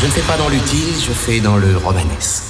Je ne fais pas dans l'utile, je fais dans le romanesque.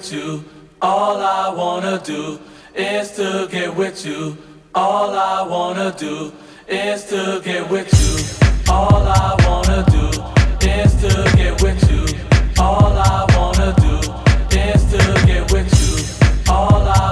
With you. All I wanna do is to get with you. All I wanna do is to get with you. All I wanna do is to get with you. All I wanna do is to get with you. All I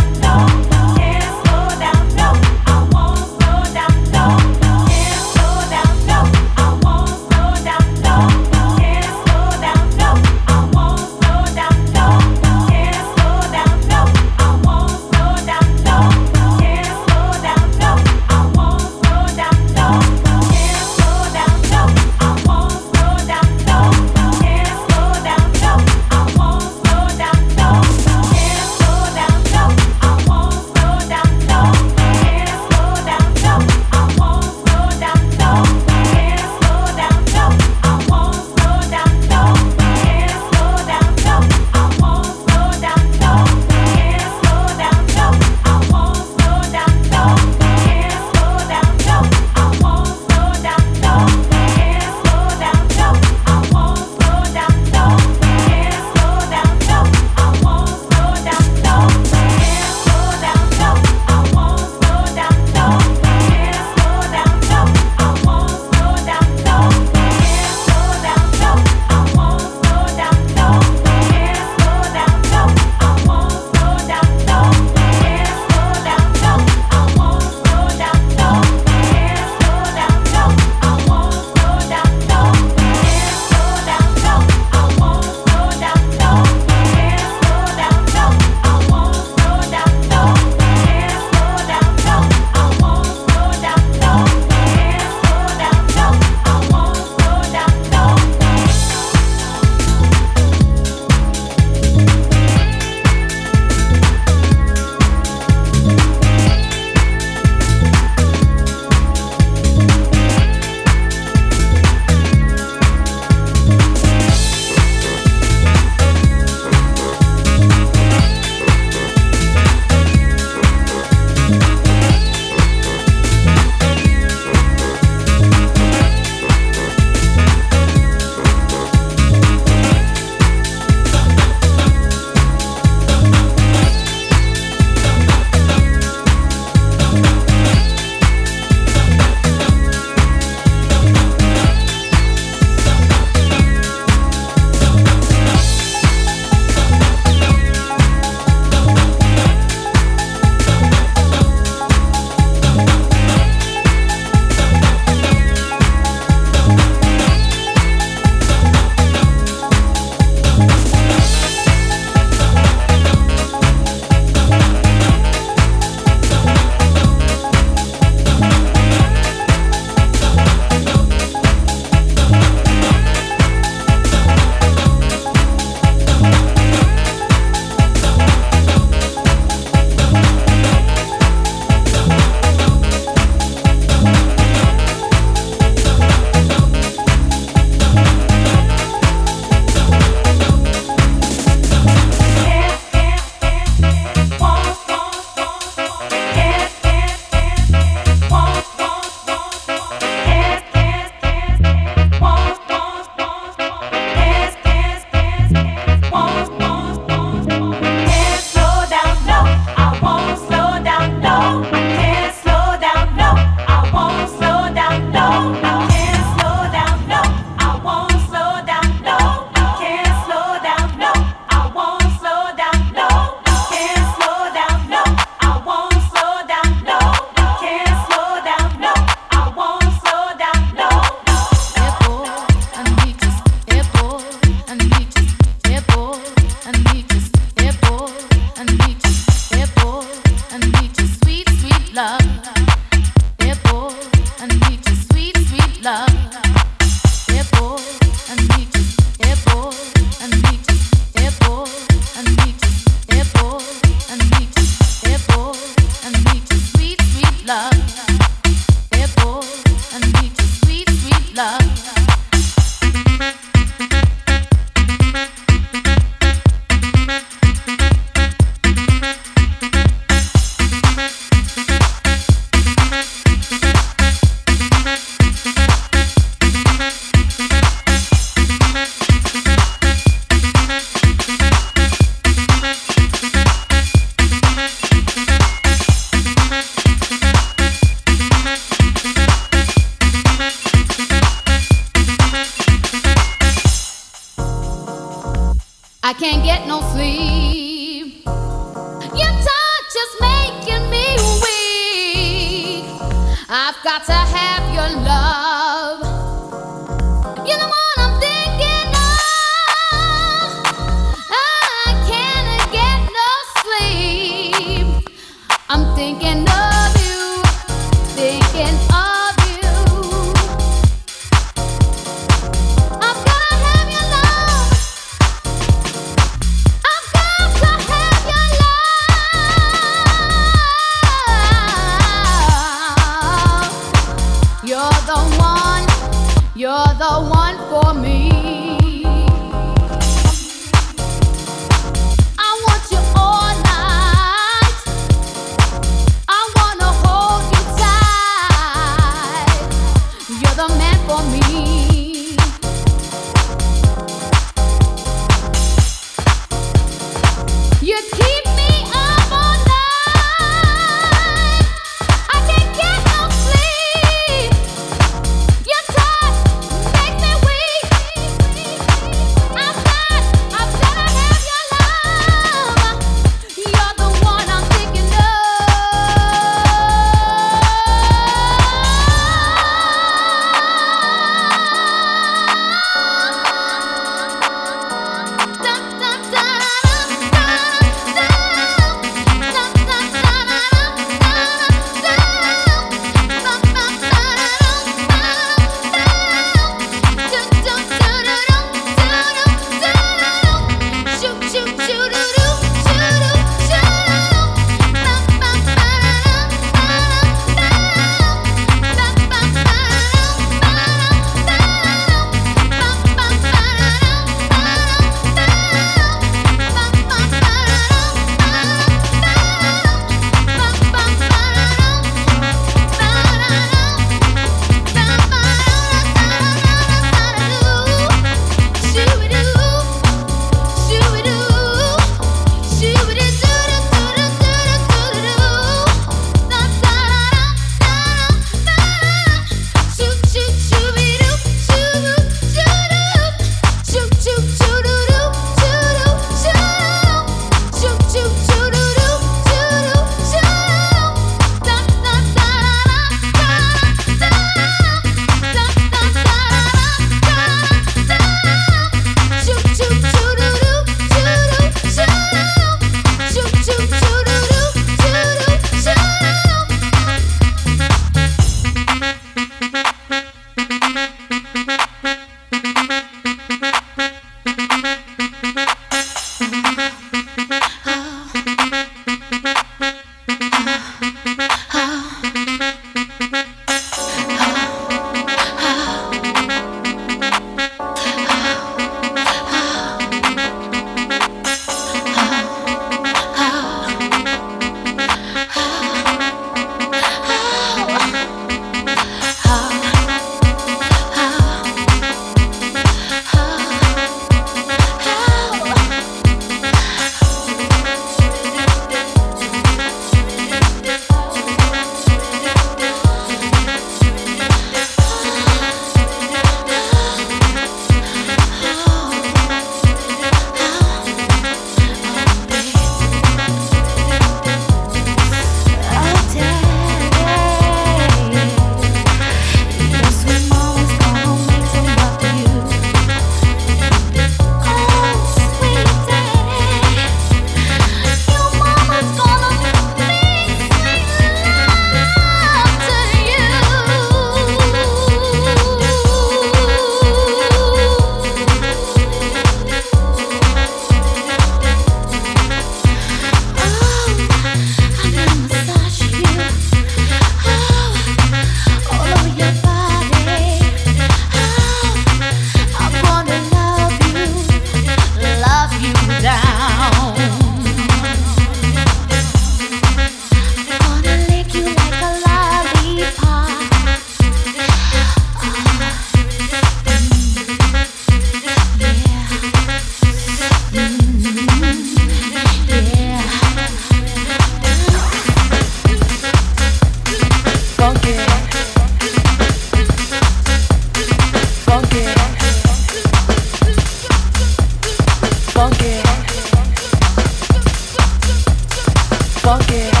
D'aucuns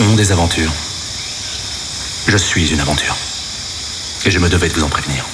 ont des aventures. Je suis une aventure. Et je me devais de vous en prévenir.